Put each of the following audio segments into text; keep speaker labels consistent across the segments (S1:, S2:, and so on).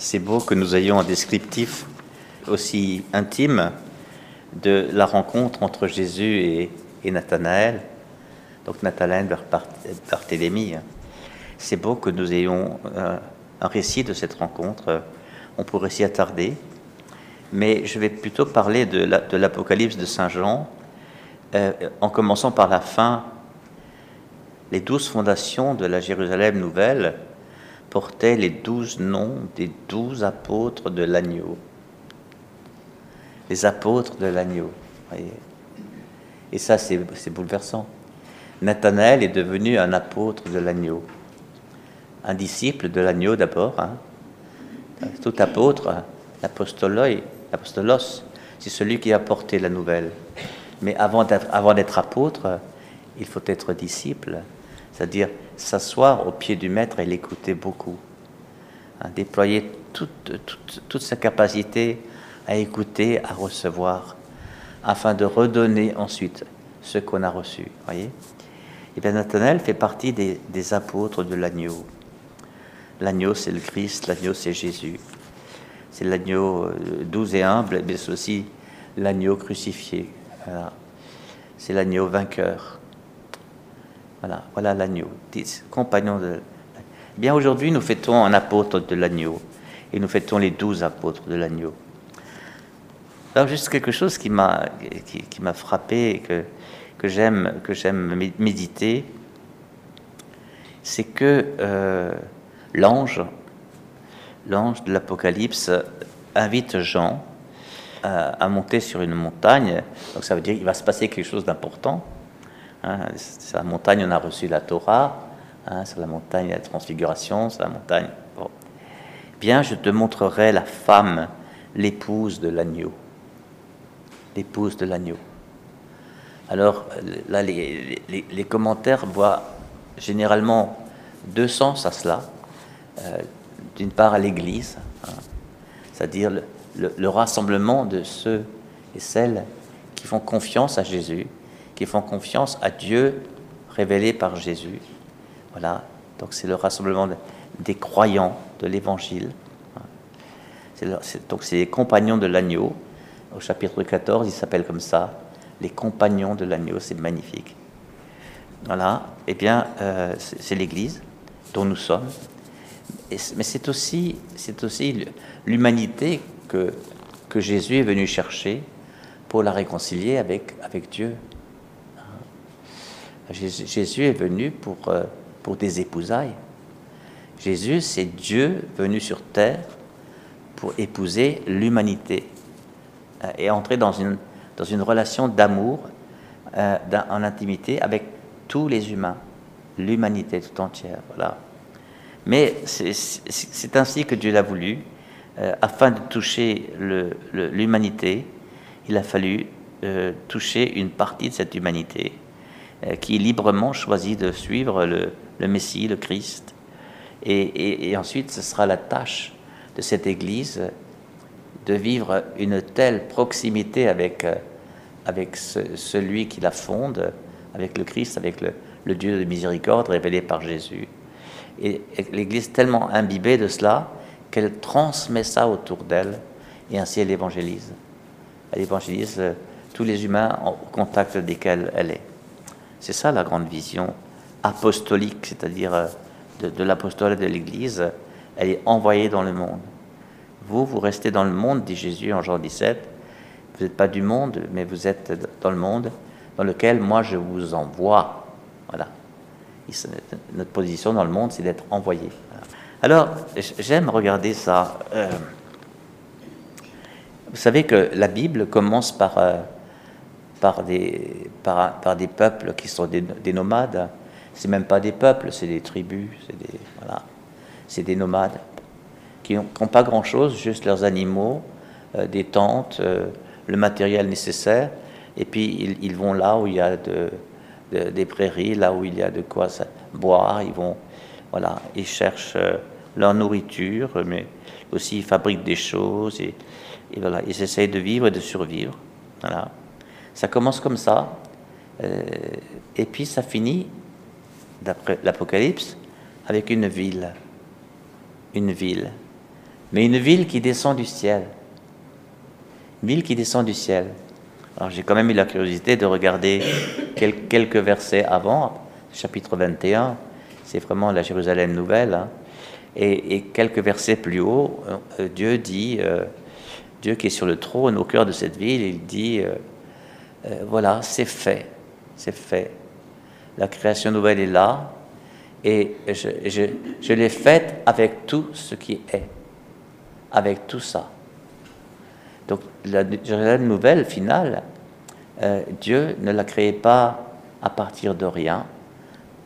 S1: C'est beau que nous ayons un descriptif aussi intime de la rencontre entre Jésus et, Nathanaël. Donc Nathanaël vers Barthélemy. C'est beau que nous ayons euh, un récit de cette rencontre. On pourrait s'y attarder. Mais je vais plutôt parler de l'Apocalypse de, Saint Jean, euh, en commençant par la fin. Les douze fondations de la Jérusalem nouvelle portaient les douze noms des douze apôtres de l'agneau. Les apôtres de l'agneau. Et ça, c'est bouleversant. Nathanaël est devenu un apôtre de l'agneau. Un disciple de l'agneau d'abord. Hein. Tout apôtre, l'apostolos, c'est celui qui a porté la nouvelle. Mais avant d'être apôtre, il faut être disciple, c'est-à-dire s'asseoir au pied du maître et l'écouter beaucoup. Hein, déployer toute, toute, sa capacité à écouter, à recevoir, afin de redonner ensuite ce qu'on a reçu. Voyez Et eh bien Nathanaël fait partie des, des apôtres de l'agneau. L'agneau, c'est le Christ, l'agneau, c'est Jésus. C'est l'agneau euh, doux et humble, mais c'est aussi l'agneau crucifié. C'est l'agneau vainqueur. Voilà, voilà l'agneau, compagnon de. Bien aujourd'hui, nous fêtons un apôtre de l'agneau et nous fêtons les douze apôtres de l'agneau. Alors juste quelque chose qui m'a qui, m'a frappé et que que j'aime que j'aime méditer, c'est que euh, l'ange l'ange de l'Apocalypse invite Jean à, monter sur une montagne. Donc ça veut dire qu'il va se passer quelque chose d'important. Hein. sur la montagne, on a reçu la Torah. Hein, sur la montagne, la transfiguration. Sur la montagne, bien, je te montrerai la femme, l'épouse de l'agneau. L'épouse de l'agneau. Alors là, les, les, commentaires voient généralement deux sens à cela. Euh, d'une part à l'Église, hein, c'est-à-dire le, rassemblement de ceux et celles qui font confiance à Jésus, qui font confiance à Dieu révélé par Jésus. Voilà, donc c'est le rassemblement des croyants de l'Évangile. Donc c'est les compagnons de l'agneau. Au chapitre 14, ils s'appellent comme ça, les compagnons de l'agneau, c'est magnifique. Voilà, eh bien, euh, c'est l'Église dont nous sommes mais c'est aussi, l'humanité que, Jésus est venu chercher pour la réconcilier avec Dieu. Jésus est venu pour, euh, pour des épousailles. Jésus, c'est Dieu venu sur terre pour épouser l'humanité euh, et entrer dans une, dans une relation d'amour, euh, en intimité avec tous les humains, l'humanité tout entière. Voilà. Mais c'est ainsi que Dieu l'a voulu. Afin de toucher l'humanité, il a fallu toucher une partie de cette humanité qui librement choisit de suivre le, Messie, le Christ. Et, ensuite, ce sera la tâche de cette Église de vivre une telle proximité avec, avec celui qui la fonde, avec le Christ, avec le, Dieu de miséricorde révélé par Jésus et, l'Église tellement imbibée de cela qu'elle transmet ça autour d'elle et ainsi elle évangélise. Elle évangélise euh, tous les humains au contact desquels elle est. C'est ça la grande vision apostolique, c'est-à-dire euh, de, l'apostolat de l'Église. Elle est envoyée dans le monde. Vous, vous restez dans le monde, dit Jésus en Jean 17. Vous n'êtes pas du monde, mais vous êtes dans le monde dans lequel moi je vous envoie. Voilà notre position dans le monde, c'est d'être envoyé. Alors, j'aime regarder ça. Euh, vous savez que la Bible commence par, euh, par, des, par, des peuples qui sont des, des nomades. C'est même pas des peuples, c'est des tribus, c'est des, voilà, des nomades qui n'ont pas grand-chose, juste leurs animaux, euh, des tentes, le matériel nécessaire, et puis ils, vont là où il y a de, des prairies, là où il y a de quoi boire. Ils vont, voilà, ils cherchent euh, leur nourriture, mais aussi ils fabriquent des choses et, voilà, ils essayent de vivre et de survivre. Voilà. Ça commence comme ça, euh, et puis ça finit, d'après l'Apocalypse, avec une ville. Une ville. mais une ville qui descend du ciel. Une ville qui descend du ciel. Alors j'ai quand même eu la curiosité de regarder quelques versets avant, chapitre 21, c'est vraiment la Jérusalem nouvelle, hein. et, quelques versets plus haut, euh, Dieu dit, euh, Dieu qui est sur le trône au cœur de cette ville, il dit, euh, voilà, c'est fait, c'est fait. La création nouvelle est là, et je, l'ai faite avec tout ce qui est, avec tout ça. Donc la nouvelle finale, euh, Dieu ne l'a créée pas à partir de rien,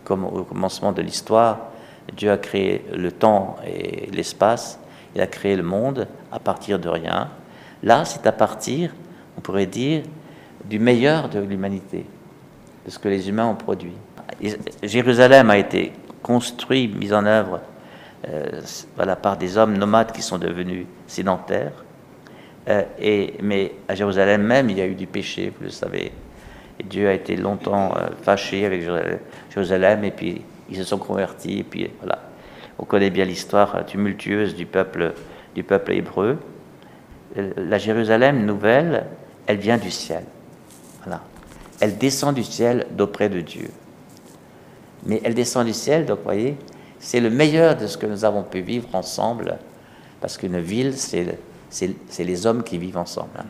S1: comme au commencement de l'histoire. Dieu a créé le temps et l'espace, il a créé le monde à partir de rien. Là, c'est à partir, on pourrait dire, du meilleur de l'humanité, de ce que les humains ont produit. Jérusalem a été construit, mis en œuvre euh, voilà, par des hommes nomades qui sont devenus sédentaires. Euh, et, mais à Jérusalem même, il y a eu du péché, vous le savez. Et Dieu a été longtemps euh, fâché avec Jérusalem, et puis ils se sont convertis, et puis voilà. On connaît bien l'histoire tumultueuse du peuple, du peuple hébreu. Euh, la Jérusalem nouvelle, elle vient du ciel. Voilà. Elle descend du ciel d'auprès de Dieu. Mais elle descend du ciel, donc vous voyez, c'est le meilleur de ce que nous avons pu vivre ensemble, parce qu'une ville, c'est les hommes qui vivent ensemble. Hein.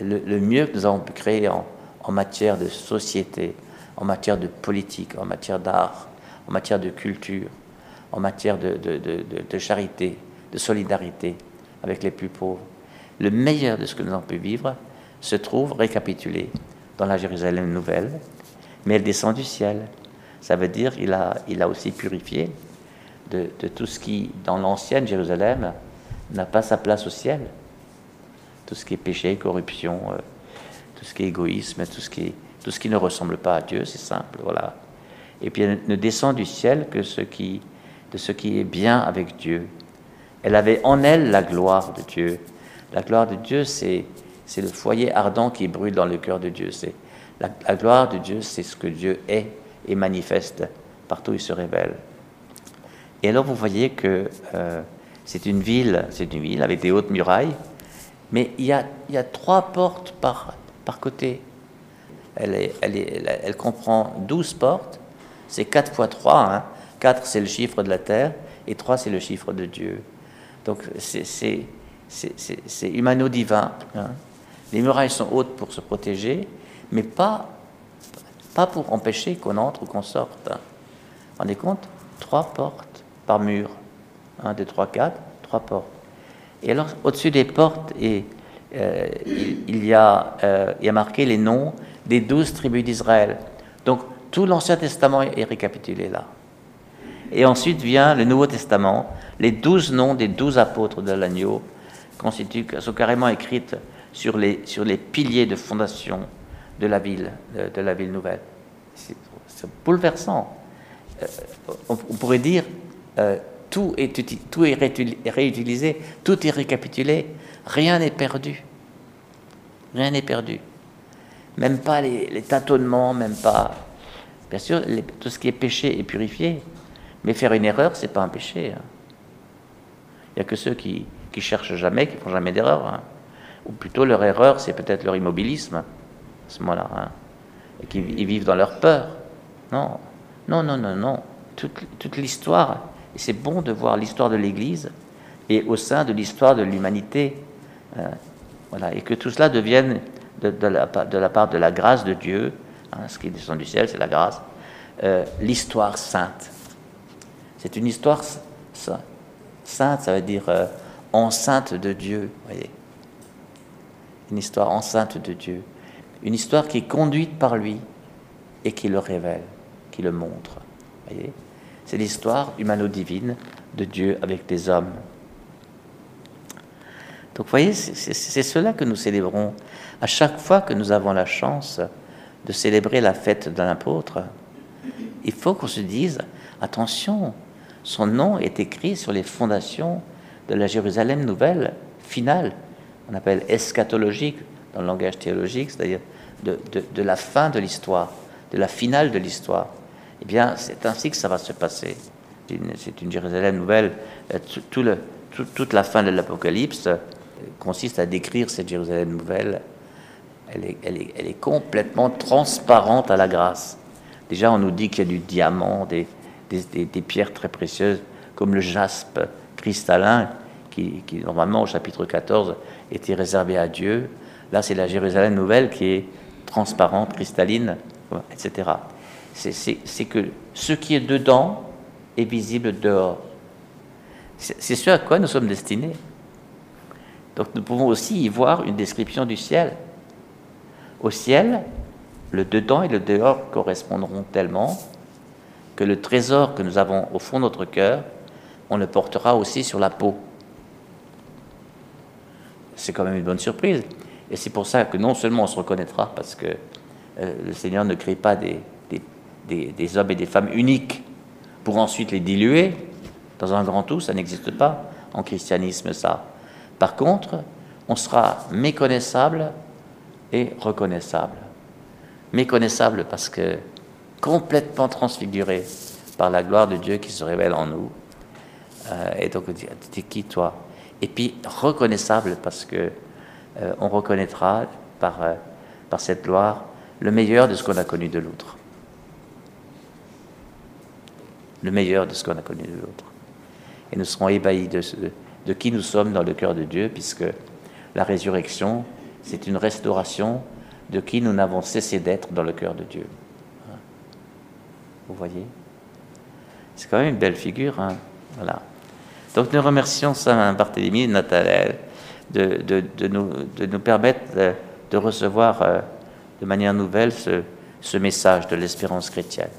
S1: Le, mieux que nous avons pu créer en, matière de société, en matière de politique, en matière d'art, en matière de culture, en matière de, de, charité, de solidarité avec les plus pauvres. Le meilleur de ce que nous avons pu vivre se trouve récapitulé dans la Jérusalem nouvelle, mais elle descend du ciel. Ça veut dire qu'il a, il a aussi purifié de, tout ce qui, dans l'ancienne Jérusalem, n'a pas sa place au ciel. Tout ce qui est péché, corruption, euh, tout ce qui est égoïsme, tout ce qui, tout ce qui ne ressemble pas à Dieu, c'est simple, voilà. Et puis elle ne descend du ciel que qui, de ce qui est bien avec Dieu. Elle avait en elle la gloire de Dieu. La gloire de Dieu, c'est, c'est le foyer ardent qui brûle dans le cœur de Dieu. C'est la, gloire de Dieu, c'est ce que Dieu est et manifeste partout il se révèle. Et alors vous voyez que euh, c'est une ville, c'est une ville avec des hautes murailles, mais il y a, trois portes par, côté. Elle, comprend 12 portes, c'est 4 fois 3, hein. 4 c'est le chiffre de la terre, et 3 c'est le chiffre de Dieu. Donc c'est humano-divin. Hein. Les murailles sont hautes pour se protéger, mais pas, pas pour empêcher qu'on entre ou qu'on sorte. Vous vous rendez compte? Trois portes par mur. 1, 2, 3, 4, trois portes. Et alors, au-dessus des portes, euh, il, y a, euh, il y a marqué les noms des douze tribus d'Israël. Donc, tout l'Ancien Testament est récapitulé là. Et ensuite vient le Nouveau Testament. Les douze noms des douze apôtres de l'agneau constituent, sont carrément écrites sur les, sur les piliers de fondation de la ville, de, la ville nouvelle. C'est bouleversant. Euh, on, pourrait dire tout est, tout est réutilisé, tout est récapitulé, rien n'est perdu. Rien n'est perdu. Même pas les, tâtonnements, même pas. Bien sûr, tout ce qui est péché est purifié, mais faire une erreur, c'est pas un péché. Hein. Il n'y a que ceux qui, qui cherchent jamais, qui font jamais d'erreur. Hein. Ou plutôt leur erreur, c'est peut-être leur immobilisme à ce moment-là. Hein. Et qu'ils vivent dans leur peur. Non, non, non, non, non. Toute, l'histoire et c'est bon de voir l'histoire de l'Église et au sein de l'histoire de l'humanité. Euh, voilà, et que tout cela devienne de, la, de, la, part de la grâce de Dieu, hein, ce qui descend du ciel, c'est la grâce, euh, l'histoire sainte. C'est une histoire sainte, ça veut dire euh, enceinte de Dieu, voyez. Une histoire enceinte de Dieu. Une histoire qui est conduite par lui et qui le révèle, qui le montre. Voyez? C'est l'histoire humano-divine de Dieu avec les hommes. Donc vous voyez, c'est cela que nous célébrons à chaque fois que nous avons la chance de célébrer la fête d'un apôtre. Il faut qu'on se dise, attention, son nom est écrit sur les fondations de la Jérusalem nouvelle, finale, on appelle eschatologique dans le langage théologique, c'est-à-dire de, de la fin de l'histoire, de la finale de l'histoire. Eh bien, c'est ainsi que ça va se passer. C'est une, Jérusalem nouvelle. Euh, toute la fin de l'Apocalypse consiste à décrire cette Jérusalem nouvelle. Elle est, elle, est, elle est, complètement transparente à la grâce. Déjà, on nous dit qu'il y a du diamant, des, des, des, pierres très précieuses, comme le jaspe cristallin, qui, qui, normalement au chapitre 14 était réservé à Dieu. Là, c'est la Jérusalem nouvelle qui est transparente, cristalline, etc. C'est que ce qui est dedans est visible dehors. C'est ce à quoi nous sommes destinés. Donc nous pouvons aussi y voir une description du ciel. Au ciel, le dedans et le dehors correspondront tellement que le trésor que nous avons au fond de notre cœur, on le portera aussi sur la peau. C'est quand même une bonne surprise. Et c'est pour ça que non seulement on se reconnaîtra, parce que euh, le Seigneur ne crée pas des, des, hommes et des femmes uniques pour ensuite les diluer dans un grand tout, ça n'existe pas en christianisme, ça. Par contre, on sera méconnaissable et reconnaissable. Méconnaissable parce que complètement transfiguré par la gloire de Dieu qui se révèle en nous. Euh, et donc, t'es qui toi? Et puis reconnaissable parce que euh, on reconnaîtra par, euh, par cette gloire le meilleur de ce qu'on a connu de l'autre. Le meilleur de ce qu'on a connu de l'autre. Et nous serons ébahis de, de qui nous sommes dans le cœur de Dieu, puisque la résurrection, c'est une restauration de qui nous n'avons cessé d'être dans le cœur de Dieu. Vous voyez? C'est quand même une belle figure. Hein? Voilà. Donc nous remercions Saint Barthélemy et Nathanaël de, de, nous, permettre de, recevoir euh, de manière nouvelle ce message de l'espérance chrétienne.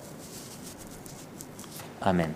S1: Amen.